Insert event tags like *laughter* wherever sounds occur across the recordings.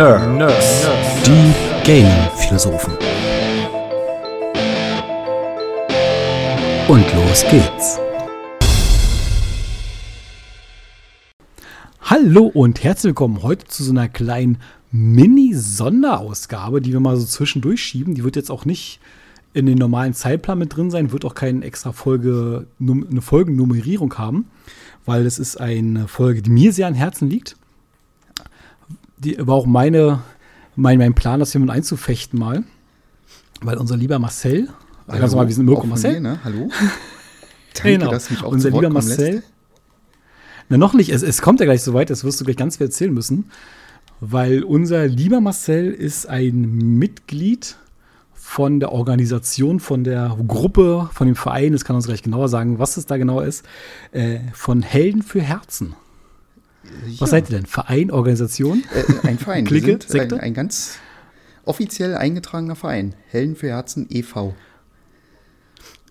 Nerd. Nerds. Die Gaming-Philosophen. Und los geht's. Hallo und herzlich willkommen heute zu so einer kleinen Mini-Sonderausgabe, die wir mal so zwischendurch schieben. Die wird jetzt auch nicht in den normalen Zeitplan mit drin sein, wird auch keine extra Folge, eine Folgennummerierung haben, weil es ist eine Folge, die mir sehr an Herzen liegt. Die war auch meine, mein, mein Plan, das mit einzufechten mal. Weil unser lieber Marcel, Hallo, mal, wir sind Mirko Marcel. Mir, ne? Hallo. *laughs* Danke, genau. dass mich auch unser lieber Marcel. Lässt. Na, noch nicht. Es, es kommt ja gleich so weit, das wirst du gleich ganz viel erzählen müssen. Weil unser lieber Marcel ist ein Mitglied von der Organisation, von der Gruppe, von dem Verein, das kann uns gleich genauer sagen, was es da genau ist, äh, von Helden für Herzen. Ja. Was seid ihr denn? Verein, Organisation? Äh, ein *laughs* Verein. Clique, Sekte? Ein, ein, ganz offiziell eingetragener Verein. Helden für Herzen e.V.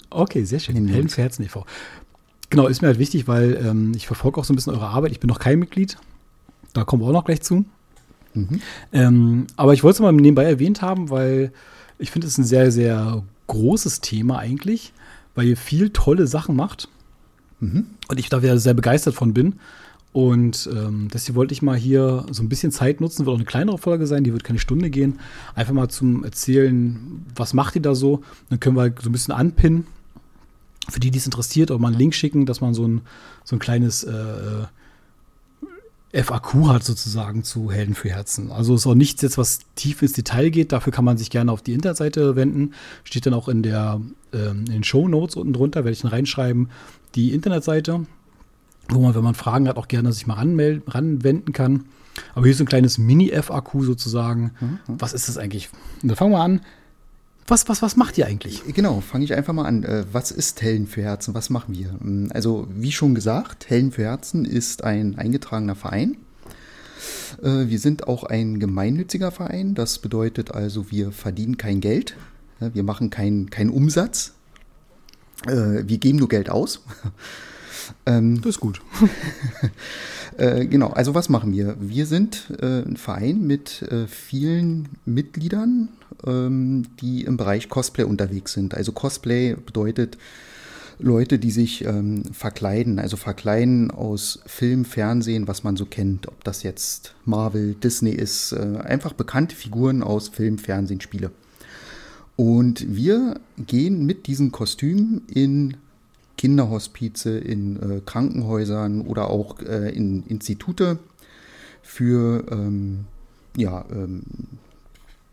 Okay, sehr schön. Helden für Herzen e.V. Genau, ist mir halt wichtig, weil ähm, ich verfolge auch so ein bisschen eure Arbeit. Ich bin noch kein Mitglied. Da kommen wir auch noch gleich zu. Mhm. Ähm, aber ich wollte es mal nebenbei erwähnt haben, weil ich finde es ein sehr, sehr großes Thema eigentlich, weil ihr viel tolle Sachen macht. Mhm. Und ich da wieder sehr begeistert von bin. Und ähm, deswegen wollte ich mal hier so ein bisschen Zeit nutzen, wird auch eine kleinere Folge sein, die wird keine Stunde gehen. Einfach mal zum Erzählen, was macht ihr da so? Dann können wir so ein bisschen anpinnen. Für die, die es interessiert, auch mal einen Link schicken, dass man so ein, so ein kleines äh, FAQ hat sozusagen zu Helden für Herzen. Also es ist auch nichts jetzt, was tief ins Detail geht. Dafür kann man sich gerne auf die Internetseite wenden. Steht dann auch in, der, ähm, in den Show Notes unten drunter, werde ich dann reinschreiben, die Internetseite, wo man, wenn man Fragen hat, auch gerne sich mal ranmelden, ranwenden kann. Aber hier ist ein kleines Mini-FAQ sozusagen. Mhm. Was ist das eigentlich? Und dann fangen wir an. Was, was, was macht ihr eigentlich? Genau, fange ich einfach mal an. Äh, was ist Helden für Herzen? Was machen wir? Ähm, also, wie schon gesagt, Helden für Herzen ist ein eingetragener Verein. Äh, wir sind auch ein gemeinnütziger Verein. Das bedeutet also, wir verdienen kein Geld. Wir machen keinen kein Umsatz. Äh, wir geben nur Geld aus. Ähm, das ist gut. *laughs* äh, genau, also was machen wir? Wir sind äh, ein Verein mit äh, vielen Mitgliedern, ähm, die im Bereich Cosplay unterwegs sind. Also Cosplay bedeutet Leute, die sich ähm, verkleiden, also verkleiden aus Film, Fernsehen, was man so kennt. Ob das jetzt Marvel, Disney ist, äh, einfach bekannte Figuren aus Film, Fernsehen, Spiele. Und wir gehen mit diesen Kostümen in Kinderhospize, in äh, Krankenhäusern oder auch äh, in Institute für ähm, ja, ähm,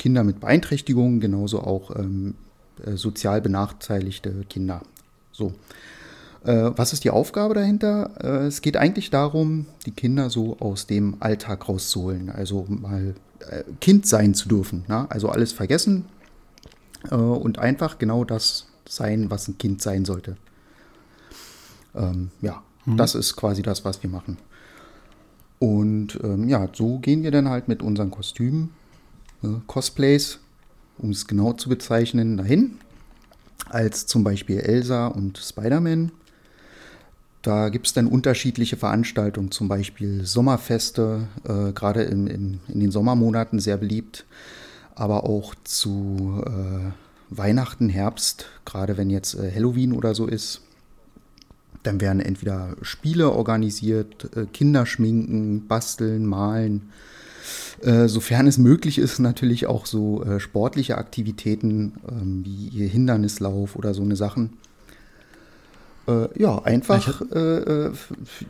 Kinder mit Beeinträchtigungen, genauso auch ähm, äh, sozial benachteiligte Kinder. So. Äh, was ist die Aufgabe dahinter? Äh, es geht eigentlich darum, die Kinder so aus dem Alltag rauszuholen, also mal Kind sein zu dürfen. Na? Also alles vergessen und einfach genau das sein, was ein Kind sein sollte. Ähm, ja, mhm. das ist quasi das, was wir machen. Und ähm, ja, so gehen wir dann halt mit unseren Kostümen, äh, Cosplays, um es genau zu bezeichnen, dahin. Als zum Beispiel Elsa und Spider-Man. Da gibt es dann unterschiedliche Veranstaltungen, zum Beispiel Sommerfeste, äh, gerade in den Sommermonaten sehr beliebt, aber auch zu äh, Weihnachten, Herbst, gerade wenn jetzt äh, Halloween oder so ist. Dann werden entweder Spiele organisiert, äh, Kinder schminken, basteln, malen. Äh, sofern es möglich ist, natürlich auch so äh, sportliche Aktivitäten ähm, wie Hindernislauf oder so eine Sachen. ja, einfach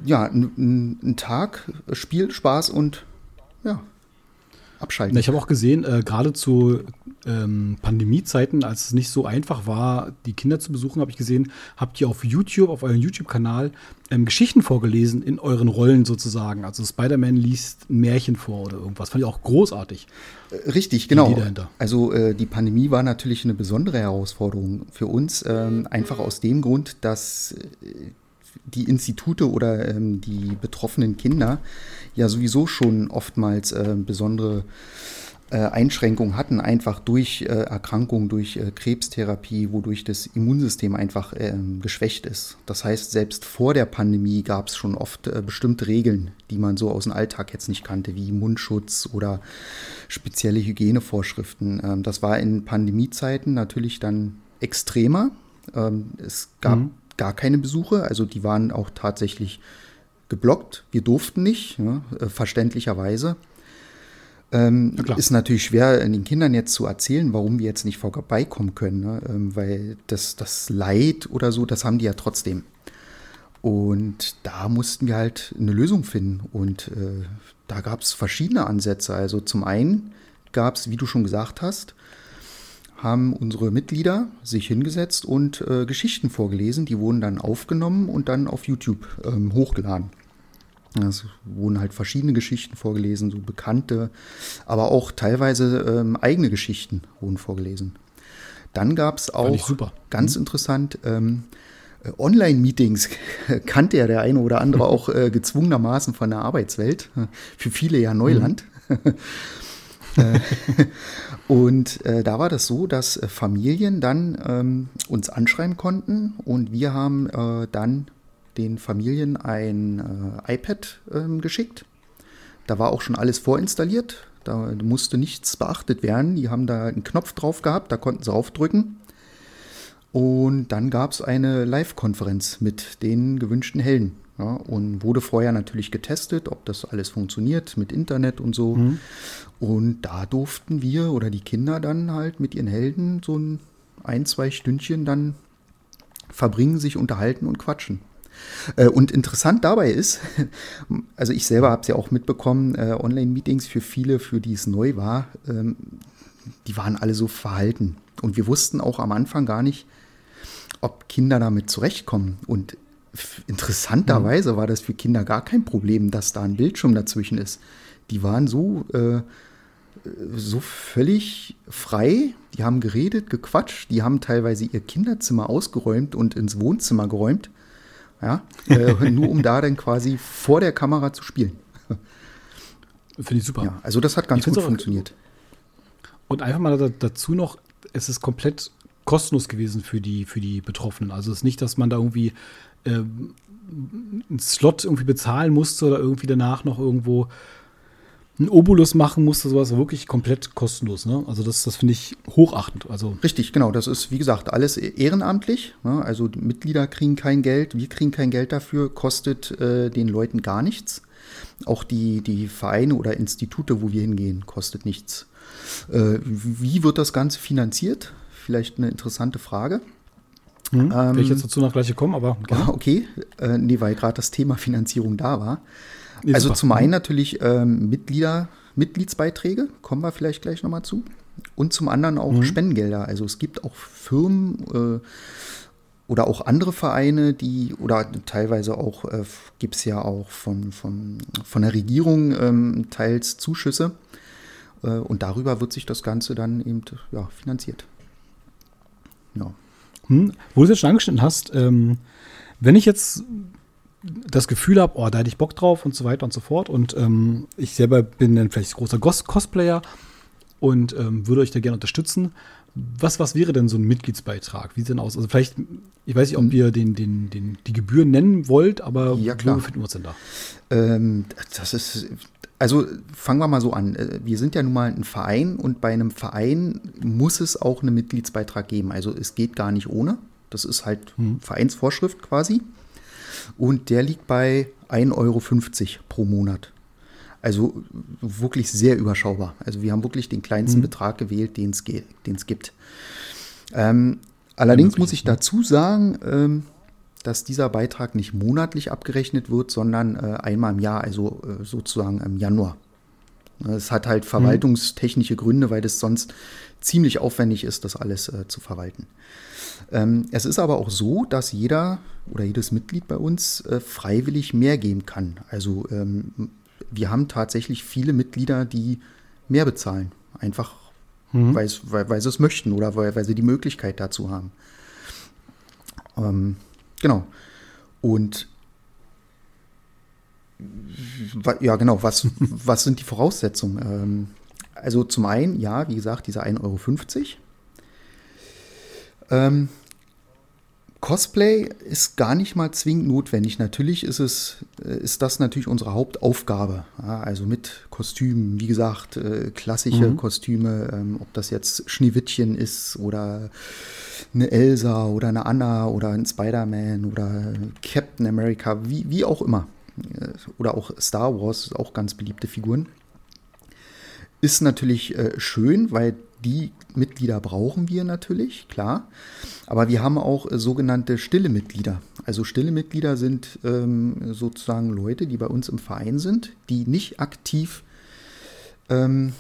ja, ein Tag, Spiel, Spaß und ja, abschalten. Ich habe auch gesehen, äh, gerade zu ähm, Pandemiezeiten, als es nicht so einfach war, die Kinder zu besuchen, habe ich gesehen, habt ihr auf YouTube, auf eurem YouTube-Kanal, ähm, Geschichten vorgelesen in euren Rollen sozusagen. Also Spider-Man liest ein Märchen vor oder irgendwas. Fand ich auch großartig. Äh, richtig, genau. Also äh, die Pandemie war natürlich eine besondere Herausforderung für uns, ähm, einfach aus dem Grund, dass äh, die Institute oder ähm, die betroffenen Kinder ja sowieso schon oftmals äh, besondere äh, Einschränkungen hatten, einfach durch äh, Erkrankungen, durch äh, Krebstherapie, wodurch das Immunsystem einfach ähm, geschwächt ist. Das heißt, selbst vor der Pandemie gab es schon oft äh, bestimmte Regeln, die man so aus dem Alltag jetzt nicht kannte, wie Mundschutz oder spezielle Hygienevorschriften. Ähm, das war in Pandemiezeiten natürlich dann extremer. Ähm, es gab mhm. Gar keine Besuche, also die waren auch tatsächlich geblockt. Wir durften nicht, ja, äh, verständlicherweise. Ähm, ist natürlich schwer, den Kindern jetzt zu erzählen, warum wir jetzt nicht vorbeikommen können, ne? ähm, weil das, das Leid oder so, das haben die ja trotzdem. Und da mussten wir halt eine Lösung finden. Und äh, da gab es verschiedene Ansätze. Also zum einen gab es, wie du schon gesagt hast, haben unsere Mitglieder sich hingesetzt und äh, Geschichten vorgelesen. Die wurden dann aufgenommen und dann auf YouTube ähm, hochgeladen. Es wurden halt verschiedene Geschichten vorgelesen, so bekannte, aber auch teilweise ähm, eigene Geschichten wurden vorgelesen. Dann gab es auch, ganz mhm. interessant, ähm, äh, Online-Meetings *laughs* kannte ja der eine oder andere auch äh, gezwungenermaßen von der Arbeitswelt. *laughs* Für viele ja Neuland. Mhm. *laughs* *laughs* und äh, da war das so, dass äh, Familien dann ähm, uns anschreiben konnten und wir haben äh, dann den Familien ein äh, iPad ähm, geschickt. Da war auch schon alles vorinstalliert. Da musste nichts beachtet werden. Die haben da einen Knopf drauf gehabt, da konnten sie aufdrücken. Und dann gab es eine Live-Konferenz mit den gewünschten Helden. Ja, und wurde vorher natürlich getestet, ob das alles funktioniert mit Internet und so. Mhm. Und da durften wir oder die Kinder dann halt mit ihren Helden so ein, ein zwei Stündchen dann verbringen, sich unterhalten und quatschen. Äh, und interessant dabei ist, *laughs* also ich selber habe es ja auch mitbekommen, äh, Online-Meetings für viele, für die es neu war, ähm, die waren alle so verhalten. Und wir wussten auch am Anfang gar nicht, ob Kinder damit zurechtkommen. Und interessanterweise mhm. war das für Kinder gar kein Problem, dass da ein Bildschirm dazwischen ist. Die waren so, äh, so völlig frei. Die haben geredet, gequatscht. Die haben teilweise ihr Kinderzimmer ausgeräumt und ins Wohnzimmer geräumt. Ja, äh, nur um da dann quasi vor der Kamera zu spielen. Finde ich super. Ja, also das hat ganz gut funktioniert. Und einfach mal dazu noch, es ist komplett kostenlos gewesen für die, für die Betroffenen. Also es ist nicht, dass man da irgendwie äh, einen Slot irgendwie bezahlen musste oder irgendwie danach noch irgendwo einen Obolus machen musste, sowas wirklich komplett kostenlos. Ne? Also das, das finde ich hochachtend. Also Richtig, genau. Das ist, wie gesagt, alles e-, ehrenamtlich. Ne? Also Mitglieder kriegen kein Geld, wir kriegen kein Geld dafür, kostet äh, den Leuten gar nichts. Auch die, die Vereine oder Institute, wo wir hingehen, kostet nichts. Äh, wie wird das Ganze finanziert? Vielleicht eine interessante Frage. Hm, ähm, ich jetzt dazu noch gleich kommen, aber. *laughs* Gerne. Okay, äh, nee, weil gerade das Thema Finanzierung da war. Nee, also super. zum einen natürlich ähm, Mitglieder, Mitgliedsbeiträge, kommen wir vielleicht gleich nochmal zu. Und zum anderen auch mhm. Spendengelder. Also es gibt auch Firmen äh, oder auch andere Vereine, die, oder teilweise auch, äh, gibt es ja auch von, von, von der Regierung ähm, teils Zuschüsse. Äh, und darüber wird sich das Ganze dann eben ja, finanziert. Ja. Hm, wo du es jetzt schon angeschnitten hast, ähm, wenn ich jetzt das Gefühl habe, oh, da hätte ich Bock drauf und so weiter und so fort. Und ähm, ich selber bin dann vielleicht großer Cos Cosplayer und ähm, würde euch da gerne unterstützen. Was, was wäre denn so ein Mitgliedsbeitrag? Wie sieht denn aus? Also vielleicht, ich weiß nicht, ob ihr den, den, den, die Gebühren nennen wollt, aber ja, klar. wo befinden wir uns denn da? Ähm, das ist, also fangen wir mal so an. Äh, wir sind ja nun mal ein Verein und bei einem Verein muss es auch einen Mitgliedsbeitrag geben. Also es geht gar nicht ohne. Das ist halt hm. Vereinsvorschrift quasi und der liegt bei 1,50 Euro pro Monat. Also wirklich sehr überschaubar. Also wir haben wirklich den kleinsten mhm. Betrag gewählt, den es gibt. Ähm, allerdings muss ich dazu sagen, ähm, dass dieser Beitrag nicht monatlich abgerechnet wird, sondern äh, einmal im Jahr, also äh, sozusagen im Januar. Es hat halt mhm. verwaltungstechnische Gründe, weil es sonst ziemlich aufwendig ist, das alles äh, zu verwalten. Ähm, es ist aber auch so, dass jeder oder jedes Mitglied bei uns äh, freiwillig mehr geben kann. Also ähm, wir haben tatsächlich viele Mitglieder, die mehr bezahlen. Einfach, mhm. weil, weil, sie es möchten oder weil, weil sie die Möglichkeit dazu haben. Ähm, genau. Und ja, genau, was, *laughs* was sind die Voraussetzungen? Ähm, also zum einen, ja, wie gesagt, diese 1,50 Euro. Ähm, Cosplay ist gar nicht mal zwingend notwendig. Natürlich ist es, äh, ist das natürlich unsere Hauptaufgabe. Ja, also mit Kostümen, wie gesagt, äh, klassische mhm. Kostüme, ähm, ob das jetzt Schneewittchen ist oder eine Elsa oder eine Anna oder ein Spider-Man oder Captain America, wie, wie auch immer. Äh, oder auch Star Wars, auch ganz beliebte Figuren. Ist natürlich äh, schön, weil die Mitglieder brauchen wir natürlich, klar. Aber wir haben auch äh, sogenannte stille Mitglieder. Also stille Mitglieder sind ähm, sozusagen Leute, die bei uns im Verein sind, die nicht aktiv ähm,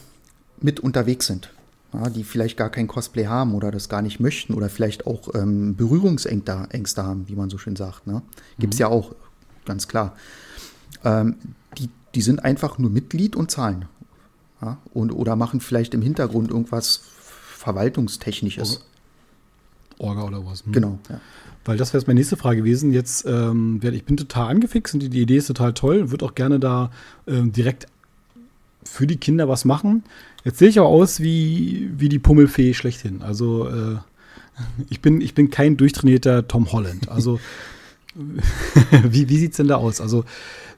mit unterwegs sind. Ja, die vielleicht gar kein Cosplay haben oder das gar nicht möchten oder vielleicht auch ähm, Berührungsängste haben, wie man so schön sagt. Ne? Gibt es mhm. ja auch, ganz klar. Ähm, die, die sind einfach nur Mitglied und zahlen. Ja? Und, oder machen vielleicht im Hintergrund irgendwas Verwaltungstechnisches. Orga oder was. Hm. Genau. Ja. Weil das wäre jetzt meine nächste Frage gewesen. Jetzt, ähm, ich bin total angefixt und die, die Idee ist total toll. Würde auch gerne da ähm, direkt für die Kinder was machen. Jetzt sehe ich aber aus wie, wie die Pummelfee schlechthin. Also äh, *laughs* ich, bin, ich bin kein durchtrainierter Tom Holland. Also *laughs* *laughs* wie, wie sieht es denn da aus? Also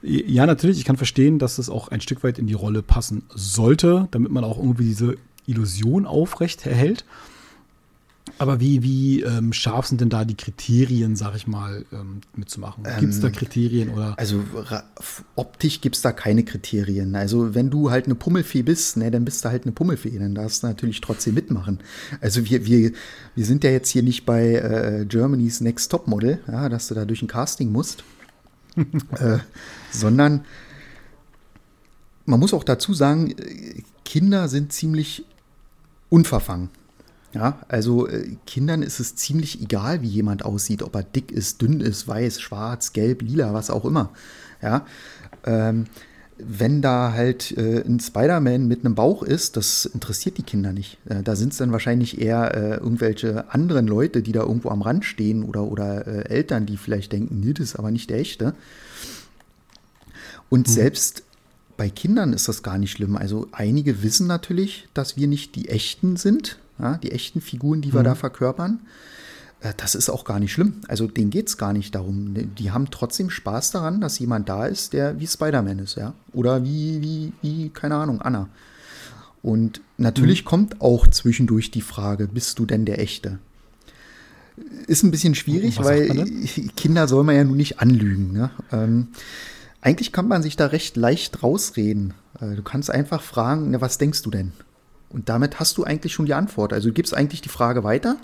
ja, natürlich, ich kann verstehen, dass es auch ein Stück weit in die Rolle passen sollte, damit man auch irgendwie diese Illusion aufrecht erhält. Aber wie, wie ähm, scharf sind denn da die Kriterien, sag ich mal, ähm, mitzumachen? Gibt es da ähm, Kriterien oder? Also optisch gibt es da keine Kriterien. Also wenn du halt eine Pummelfee bist, ne, dann bist du halt eine Pummelfee, dann darfst du natürlich trotzdem mitmachen. Also wir, wir, wir sind ja jetzt hier nicht bei äh, Germany's Next Top Model, ja, dass du da durch ein Casting musst. *laughs* äh, sondern man muss auch dazu sagen, äh, Kinder sind ziemlich unverfangen. Ja, also äh, Kindern ist es ziemlich egal, wie jemand aussieht, ob er dick ist, dünn ist, weiß, schwarz, gelb, lila, was auch immer. Ja, ähm, wenn da halt äh, ein Spider-Man mit einem Bauch ist, das interessiert die Kinder nicht. Äh, da sind es dann wahrscheinlich eher äh, irgendwelche anderen Leute, die da irgendwo am Rand stehen oder, oder äh, Eltern, die vielleicht denken, nee, das ist aber nicht der echte. Und mhm. selbst bei Kindern ist das gar nicht schlimm. Also einige wissen natürlich, dass wir nicht die echten sind, ja, die echten Figuren, die wir mhm. da verkörpern. Äh, das ist auch gar nicht schlimm. Also denen geht es gar nicht darum. Die haben trotzdem Spaß daran, dass jemand da ist, der wie Spider-Man ist, ja. Oder wie, wie, wie, keine Ahnung, Anna. Und natürlich mhm. kommt auch zwischendurch die Frage, bist du denn der Echte? Ist ein bisschen schwierig, weil *laughs* Kinder soll man ja nun nicht anlügen. Ne? Ähm, eigentlich kann man sich da recht leicht rausreden. Äh, du kannst einfach fragen, na, was denkst du denn? Und damit hast du eigentlich schon die Antwort. Also du gibst eigentlich die Frage weiter.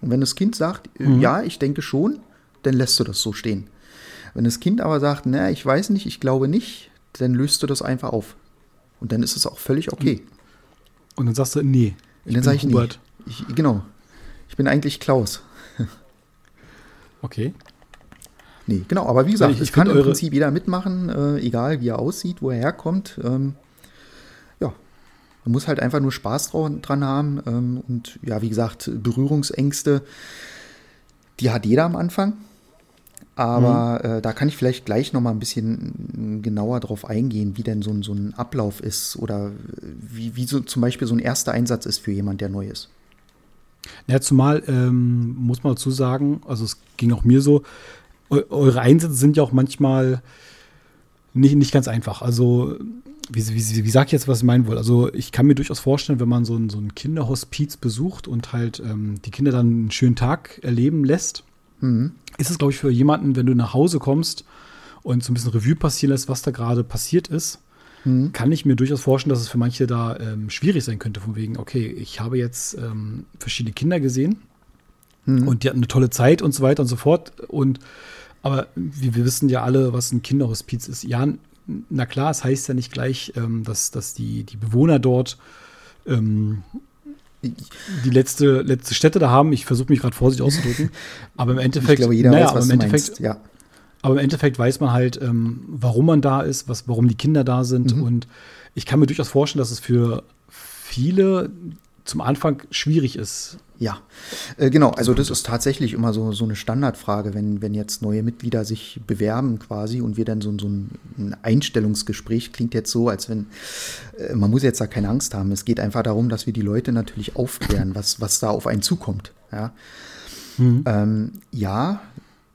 Und wenn das Kind sagt, äh, mhm. ja, ich denke schon, dann lässt du das so stehen. Wenn das Kind aber sagt, na, ich weiß nicht, ich glaube nicht, dann löst du das einfach auf. Und dann ist es auch völlig okay. Und dann sagst du, nee. Ich dann sage ich, Hubert. nee. Ich, genau. Ich bin eigentlich Klaus. *laughs* okay. Nee, genau, aber wie gesagt, ich, ich kann im Prinzip jeder mitmachen, äh, egal wie er aussieht, wo er herkommt. Ähm, man muss halt einfach nur Spaß dran haben. Ähm, und ja, wie gesagt, Berührungsängste, die hat jeder am Anfang. Aber mhm. äh, da kann ich vielleicht gleich noch mal ein bisschen genauer drauf eingehen, wie denn so ein, so ein Ablauf ist oder wie, wie so zum Beispiel so ein erster Einsatz ist für jemand, der neu ist. Ja, zumal ähm, muss man dazu sagen, also es ging auch mir so, eure Einsätze sind ja auch manchmal nicht, nicht ganz einfach. Also, wie, wie, wie sage ich jetzt, was ich meinen will? Also, ich kann mir durchaus vorstellen, wenn man so ein, so ein Kinderhospiz besucht und halt ähm, die Kinder dann einen schönen Tag erleben lässt, mhm. ist es, glaube ich, für jemanden, wenn du nach Hause kommst und so ein bisschen Revue passieren lässt, was da gerade passiert ist, mhm. kann ich mir durchaus vorstellen, dass es für manche da ähm, schwierig sein könnte, von wegen, okay, ich habe jetzt ähm, verschiedene Kinder gesehen mhm. und die hatten eine tolle Zeit und so weiter und so fort und aber wir, wir wissen ja alle, was ein Kinderhospiz ist. Ja, na klar, es heißt ja nicht gleich, ähm, dass, dass die, die Bewohner dort ähm, die letzte, letzte Stätte da haben. Ich versuche mich gerade vorsichtig auszudrücken. *laughs* Aber im Endeffekt, ich glaube, jeder naja, weiß, was im Endeffekt, meinst. Ja. Aber im Endeffekt weiß man halt, ähm, warum man da ist, was, warum die Kinder da sind. Mhm. Und ich kann mir durchaus vorstellen, dass es für viele, zum Anfang schwierig ist. Ja, äh, genau. Also das ist tatsächlich immer so, so eine Standardfrage, wenn, wenn jetzt neue Mitglieder sich bewerben quasi und wir dann so, so ein Einstellungsgespräch klingt jetzt so, als wenn, äh, man muss jetzt da keine Angst haben. Es geht einfach darum, dass wir die Leute natürlich aufklären, was, was da auf einen zukommt. Ja, mhm. ähm, ja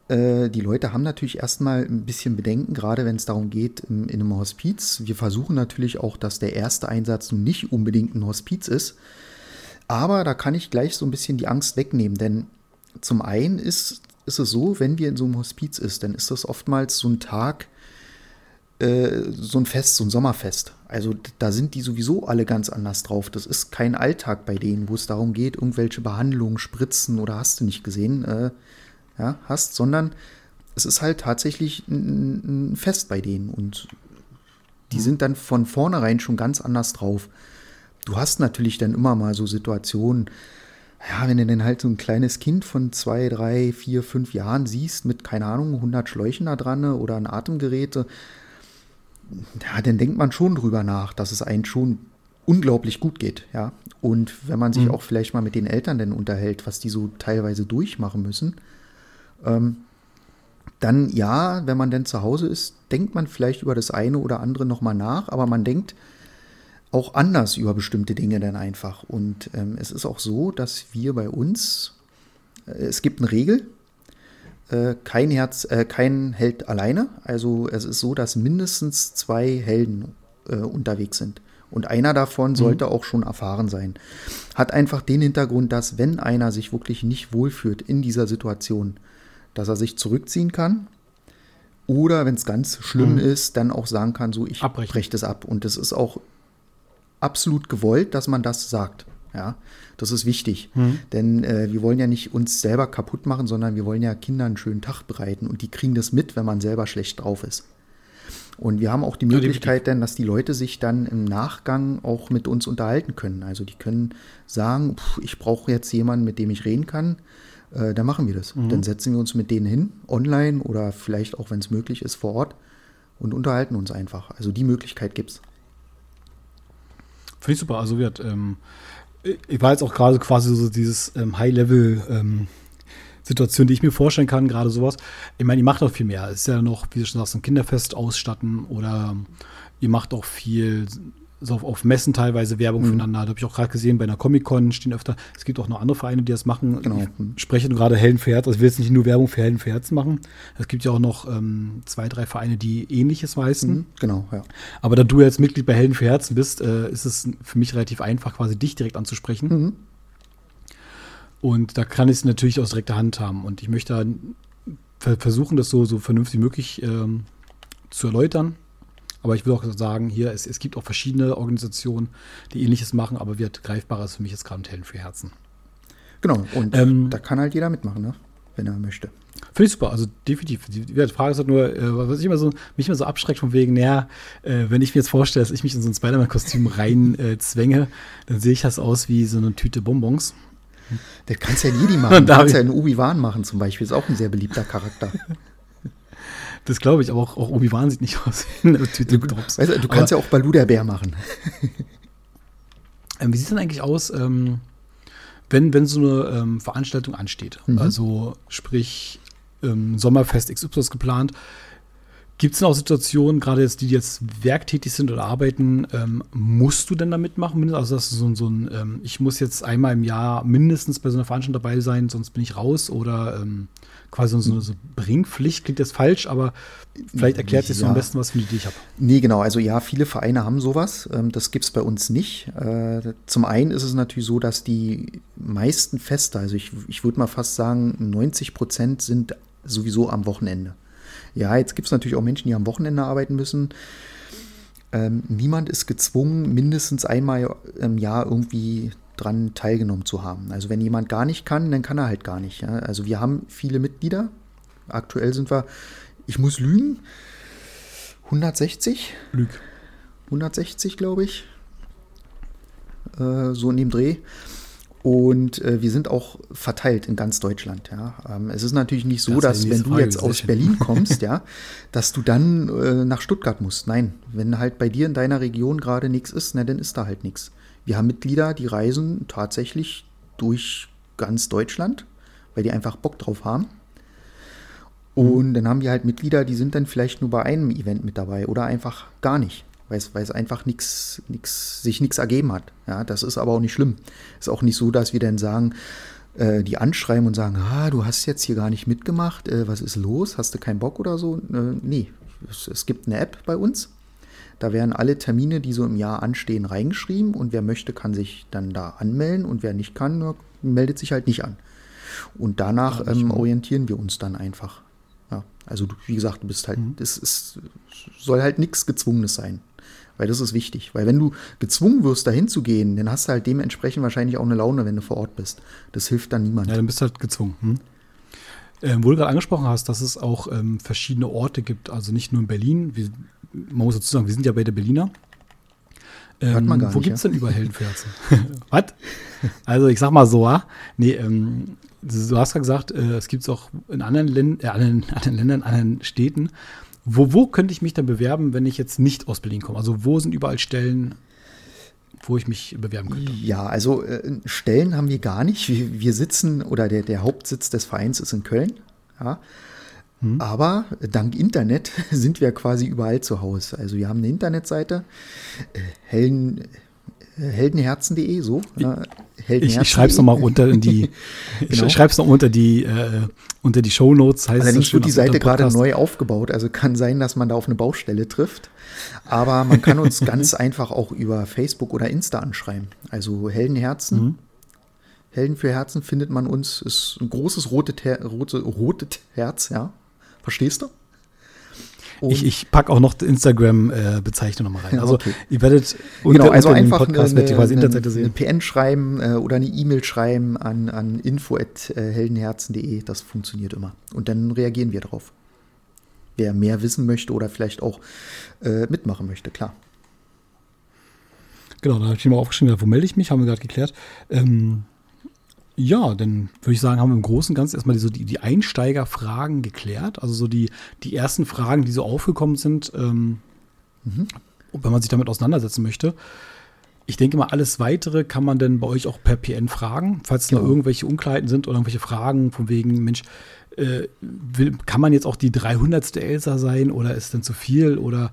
äh, die Leute haben natürlich erstmal ein bisschen Bedenken, gerade wenn es darum geht in, in einem Hospiz. Wir versuchen natürlich auch, dass der erste Einsatz nun nicht unbedingt ein Hospiz ist aber da kann ich gleich so ein bisschen die Angst wegnehmen, denn zum einen ist, ist es so, wenn wir in so einem Hospiz ist, dann ist das oftmals so ein Tag, äh, so ein Fest, so ein Sommerfest. Also da sind die sowieso alle ganz anders drauf. Das ist kein Alltag bei denen, wo es darum geht, irgendwelche Behandlungen, Spritzen oder hast du nicht gesehen, äh, ja, hast, sondern es ist halt tatsächlich ein, ein Fest bei denen und die mhm. sind dann von vornherein schon ganz anders drauf du hast natürlich dann immer mal so Situationen, ja, wenn du dann halt so ein kleines Kind von zwei, drei, vier, fünf Jahren siehst mit, keine Ahnung, 100 Schläuchen da dran oder ein Atemgerät, ja, dann denkt man schon drüber nach, dass es einen schon unglaublich gut geht, ja. Und wenn man sich mhm. auch vielleicht mal mit den Eltern dann unterhält, was die so teilweise durchmachen müssen, ähm, dann ja, wenn man dann zu Hause ist, denkt man vielleicht über das eine oder andere nochmal nach, aber man denkt, auch anders über bestimmte Dinge dann einfach. Und ähm, es ist auch so, dass wir bei uns, äh, es gibt eine Regel, äh, kein Herz, äh, kein Held alleine. Also es ist so, dass mindestens zwei Helden äh, unterwegs sind. Und einer davon mhm. sollte auch schon erfahren sein. Hat einfach den Hintergrund, dass wenn einer sich wirklich nicht wohlfühlt in dieser Situation, dass er sich zurückziehen kann. Oder wenn es ganz schlimm mhm. ist, dann auch sagen kann, so ich breche das ab. Und das ist auch absolut gewollt, dass man das sagt. Ja, das ist wichtig, mhm. denn äh, wir wollen ja nicht uns selber kaputt machen, sondern wir wollen ja Kindern einen schönen Tag bereiten und die kriegen das mit, wenn man selber schlecht drauf ist. Und wir haben auch die Möglichkeit dann, dass die Leute sich dann im Nachgang auch mit uns unterhalten können. Also die können sagen, pff, ich brauche jetzt jemanden, mit dem ich reden kann. Äh, dann machen wir das. Mhm. Dann setzen wir uns mit denen hin, online oder vielleicht auch, wenn es möglich ist, vor Ort und unterhalten uns einfach. Also die Möglichkeit gibt es. Finde ich super. Also wird, ähm, ich war jetzt auch gerade quasi so dieses ähm, High-Level ähm, Situation, die ich mir vorstellen kann, gerade sowas. Ich meine, ihr macht auch viel mehr. Es ist ja noch, wie du schon sagst, ein Kinderfest ausstatten oder ihr macht auch viel so auf, auf Messen teilweise Werbung mhm. füreinander. Da habe ich auch gerade gesehen, bei einer Comic-Con stehen öfter, es gibt auch noch andere Vereine, die das machen. Genau. Ich spreche gerade Helden für Herz, also ich will jetzt nicht nur Werbung für Helden für Herzen machen. Es gibt ja auch noch ähm, zwei, drei Vereine, die ähnliches leisten. Mhm. Genau, ja. Aber da du jetzt Mitglied bei Helden für Herzen bist, äh, ist es für mich relativ einfach, quasi dich direkt anzusprechen. Mhm. Und da kann ich es natürlich aus direkter Hand haben. Und ich möchte versuchen, das so, so vernünftig wie möglich ähm, zu erläutern aber ich will auch sagen, hier, es, es gibt auch verschiedene Organisationen, die ähnliches machen, aber wird greifbarer ist für mich jetzt gerade ein Helden für Herzen. Genau, und ähm, da kann halt jeder mitmachen, ne? wenn er möchte. Finde ich super, also definitiv. Die, Frage ist halt nur, äh, was ich immer so, mich immer so abschreckt von wegen, naja, äh, wenn ich mir jetzt vorstelle, dass ich mich in so ein Spider-Man-Kostüm *laughs* rein äh, zwänge, dann sehe ich das aus wie so eine Tüte Bonbons. Das kannst ja Jedi *laughs* machen. Du kannst ja einen Obi-Wan machen zum Beispiel, ist auch ein sehr beliebter Charakter. *laughs* Das glaube ich, aber auch, auch Obi-Wan sieht nicht *laughs* aus Drops. Weißt du, du kannst aber, ja auch Balu der Bär machen. *laughs* ähm, wie sieht es denn eigentlich aus, ähm, wenn, wenn so eine ähm, Veranstaltung ansteht? Mhm. Also sprich, ähm, Sommerfest XY ist geplant. Gibt es denn auch Situationen, gerade jetzt die, jetzt werktätig sind oder arbeiten, ähm, musst du denn da mitmachen? Also dass du so, so ein, ähm, ich muss jetzt einmal im Jahr mindestens bei so einer Veranstaltung dabei sein, sonst bin ich raus oder ähm, quasi so eine so Bringpflicht, klingt jetzt falsch, aber vielleicht erklärt sich ja. so am besten, was für eine Idee ich habe. Nee, genau. Also ja, viele Vereine haben sowas. Ähm, das gibt es bei uns nicht. Äh, zum einen ist es natürlich so, dass die meisten Feste, also ich, ich würde mal fast sagen, 90 Prozent sind sowieso am Wochenende. Ja, jetzt gibt es natürlich auch Menschen, die am Wochenende arbeiten müssen. Ähm, niemand ist gezwungen, mindestens einmal im Jahr irgendwie dran teilgenommen zu haben. Also wenn jemand gar nicht kann, dann kann er halt gar nicht. Ja? Also wir haben viele Mitglieder. Aktuell sind wir, ich muss lügen, 160. Lüg. 160, glaube ich. Äh, so in dem Dreh. Und äh, wir sind auch verteilt in ganz Deutschland. Ja. Ähm, es ist natürlich nicht so, das dass wenn du jetzt aus Berlin *laughs* kommst, ja, dass du dann äh, nach Stuttgart musst. Nein, wenn halt bei dir in deiner Region gerade nichts ist, na, dann ist da halt nichts. wir haben Mitglieder, die reisen tatsächlich durch ganz Deutschland, weil die einfach Bock drauf haben. Und dann haben wir halt Mitglieder, die sind dann vielleicht nur bei einem Event mit dabei oder einfach gar nicht, weil es, einfach nichts, nichts, sich nichts ergeben hat. Ja, das ist aber auch nicht schlimm. Ist auch nicht so, dass wir dann sagen, äh, die anschreiben und sagen, ah, du hast jetzt hier gar nicht mitgemacht, äh, was ist los? Hast du keinen Bock oder so? Äh, nee, es, es gibt eine App bei uns. Da werden alle Termine, die so im Jahr anstehen, reingeschrieben und wer möchte, kann sich dann da anmelden und wer nicht kann, meldet sich halt nicht an. Und danach ähm, orientieren wir uns dann einfach. Ja, also du, wie gesagt, du bist halt, mhm. es, es soll halt nichts Gezwungenes sein. Weil das ist wichtig. Weil wenn du gezwungen wirst, dahin zu gehen, dann hast du halt dementsprechend wahrscheinlich auch eine Laune, wenn du vor Ort bist. Das hilft dann niemandem. Ja, dann bist du halt gezwungen. Hm? Ähm, wo du gerade angesprochen hast, dass es auch ähm, verschiedene Orte gibt, also nicht nur in Berlin. Wir, man muss dazu sagen, wir sind ja bei der Berliner. Ähm, Hört man gar wo gibt es ja? denn über Heldenferzen? *laughs* Was? Also ich sag mal so, ah, nee, ähm, du hast ja gesagt, äh, es gibt es auch in anderen, Län äh, anderen, anderen Ländern, anderen Städten. Wo, wo könnte ich mich dann bewerben, wenn ich jetzt nicht aus Berlin komme? Also wo sind überall Stellen, wo ich mich bewerben könnte? Ja, also äh, Stellen haben wir gar nicht. Wir, wir, sitzen oder der, der Hauptsitz des Vereins ist in Köln. Ja. Hm. Aber dank Internet *laughs* sind wir quasi überall zu Hause. Also wir haben eine Internetseite, äh, Hellen, heldenherzen.de, so. Heldenherzen ich, ich schreibe es nochmal unter in die, *laughs* genau. ich schreibe es noch unter die, äh, unter die Shownotes. Heißt Allerdings wird die Seite gerade neu aufgebaut, also kann sein, dass man da auf eine Baustelle trifft. Aber man kann uns *laughs* ganz einfach auch über Facebook oder Insta anschreiben. Also Heldenherzen. Mhm. Helden für Herzen findet man uns, ist ein großes rotes, rote, rotes Herz, ja. Verstehst du? Ich, ich packe auch noch die Instagram-Bezeichnung äh, nochmal rein. Also okay. ihr werdet unter, genau, also unter einfach Podcast eine, eine, Internetseite sehen. Eine PN schreiben äh, oder eine E-Mail schreiben an, an info.heldenherzen.de. Das funktioniert immer. Und dann reagieren wir drauf. Wer mehr wissen möchte oder vielleicht auch äh, mitmachen möchte, klar. Genau, da habe ich mir mal aufgeschrieben, wo melde ich mich, haben wir gerade geklärt. Ähm, ja, dann würde ich sagen, haben wir im Großen und Ganzen erstmal die, so die, die Einsteigerfragen geklärt. Also so die, die ersten Fragen, die so aufgekommen sind, ähm, mhm. wenn man sich damit auseinandersetzen möchte. Ich denke mal, alles weitere kann man dann bei euch auch per PN fragen, falls es genau. noch irgendwelche Unklarheiten sind oder irgendwelche Fragen von wegen, Mensch, äh, will, kann man jetzt auch die 300. Elsa sein oder ist denn zu viel oder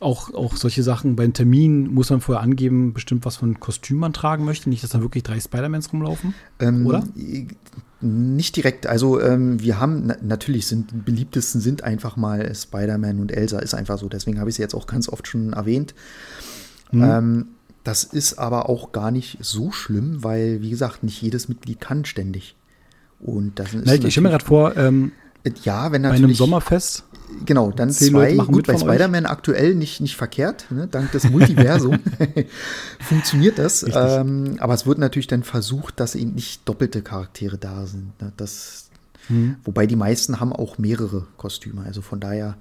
auch, auch solche Sachen. Beim Termin muss man vorher angeben, bestimmt was von Kostüm man tragen möchte. Nicht, dass da wirklich drei Spider-Mans rumlaufen. Ähm, oder? Nicht direkt. Also ähm, wir haben na, natürlich sind die beliebtesten sind einfach mal Spider-Man und Elsa ist einfach so. Deswegen habe ich sie jetzt auch ganz oft schon erwähnt. Hm. Ähm, das ist aber auch gar nicht so schlimm, weil wie gesagt nicht jedes Mitglied kann ständig. Und das ist Na, ich stelle mir gerade vor, ähm, ja, wenn natürlich bei einem Sommerfest Genau, dann zwei. Gut, bei Spider-Man aktuell nicht, nicht verkehrt, ne? dank des Multiversums *laughs* funktioniert das. Ähm, aber es wird natürlich dann versucht, dass eben nicht doppelte Charaktere da sind. Ne? Das, hm. Wobei die meisten haben auch mehrere Kostüme. Also von daher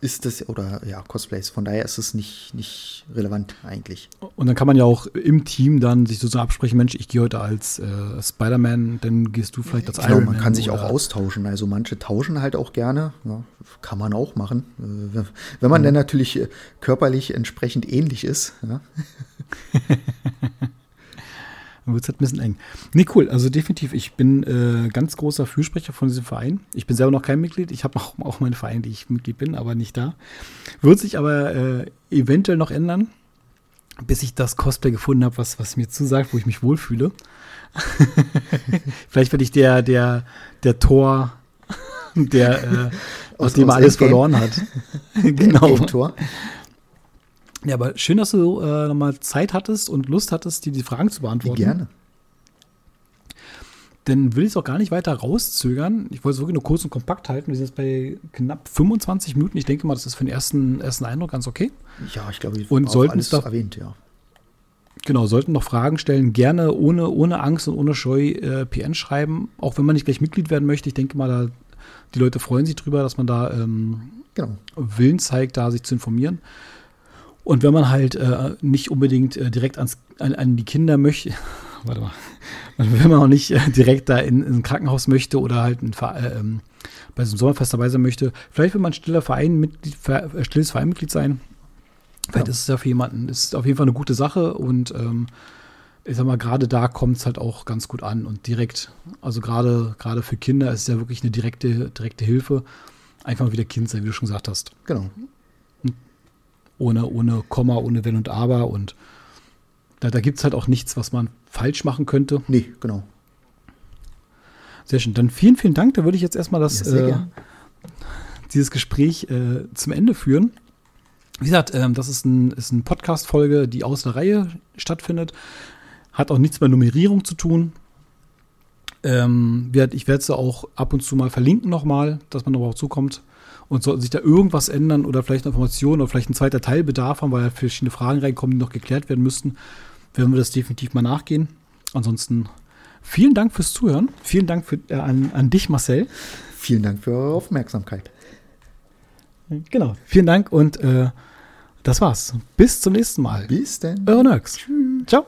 ist das, oder ja, Cosplays, von daher ist es nicht, nicht relevant eigentlich. Und dann kann man ja auch im Team dann sich so absprechen, Mensch, ich gehe heute als äh, Spider-Man, dann gehst du vielleicht als genau, Iron Man. man kann sich auch austauschen, also manche tauschen halt auch gerne, ja, kann man auch machen, äh, wenn man mhm. dann natürlich äh, körperlich entsprechend ähnlich ist. Ja. *laughs* Wird es halt ein bisschen eng. Nee, cool. Also definitiv, ich bin äh, ganz großer Fürsprecher von diesem Verein. Ich bin selber noch kein Mitglied. Ich habe auch, auch meinen Verein, die ich Mitglied bin, aber nicht da. Wird sich aber äh, eventuell noch ändern, bis ich das Cosplay gefunden habe, was, was mir zusagt, wo ich mich wohlfühle. *laughs* Vielleicht werde ich der, der, der Tor, der, äh, aus, dem er alles verloren hat. *laughs* genau. Tor. Ja, aber schön, dass du äh, nochmal Zeit hattest und Lust hattest, dir die Fragen zu beantworten. Gerne. Dann will ich es auch gar nicht weiter rauszögern. Ich wollte es wirklich nur kurz und kompakt halten. Wir sind jetzt bei knapp 25 Minuten. Ich denke mal, das ist für den ersten, ersten Eindruck ganz okay. Ja, ich glaube, ich und sollten alles da, erwähnt, ja. Genau, sollten noch Fragen stellen, gerne ohne, ohne Angst und ohne Scheu äh, PN schreiben, auch wenn man nicht gleich Mitglied werden möchte. Ich denke mal, da, die Leute freuen sich drüber, dass man da ähm, genau. Willen zeigt, da sich zu informieren. Und wenn man halt äh, nicht unbedingt äh, direkt ans, an, an, die Kinder möchte, *laughs* warte mal, *laughs* wenn man auch nicht äh, direkt da in, in, ein Krankenhaus möchte oder halt ein, äh, ähm, bei so einem Sommerfest dabei sein möchte, vielleicht will man stiller Verein, Mitglied, äh, stilles Vereinmitglied sein, Vielleicht ja. ist es ja für jemanden, ist auf jeden Fall eine gute Sache und ähm, ich sag mal, gerade da kommt es halt auch ganz gut an und direkt, also gerade, gerade für Kinder ist es ja wirklich eine direkte, direkte Hilfe. Einfach mal wieder Kind sein, wie du schon gesagt hast. Genau. Ohne, ohne Komma, ohne Wenn und Aber und da, da gibt es halt auch nichts, was man falsch machen könnte. Nee, genau. Sehr schön. Dann vielen, vielen Dank. Da würde ich jetzt erstmal das, ja, äh, dieses Gespräch äh, zum Ende führen. Wie gesagt, ähm, das ist, ein, ist eine Podcast-Folge, die aus der Reihe stattfindet. Hat auch nichts mit Nummerierung zu tun. Ähm, ich werde es auch ab und zu mal verlinken nochmal, dass man darauf zukommt. Und sollte sich da irgendwas ändern oder vielleicht Informationen oder vielleicht ein zweiter Teil Bedarf haben, weil verschiedene Fragen reinkommen, die noch geklärt werden müssten, werden wir das definitiv mal nachgehen. Ansonsten vielen Dank fürs Zuhören. Vielen Dank für, äh, an, an dich, Marcel. Vielen Dank für eure Aufmerksamkeit. Genau. Vielen Dank und äh, das war's. Bis zum nächsten Mal. Bis dann. Eure Nerds. Tschüss. Ciao.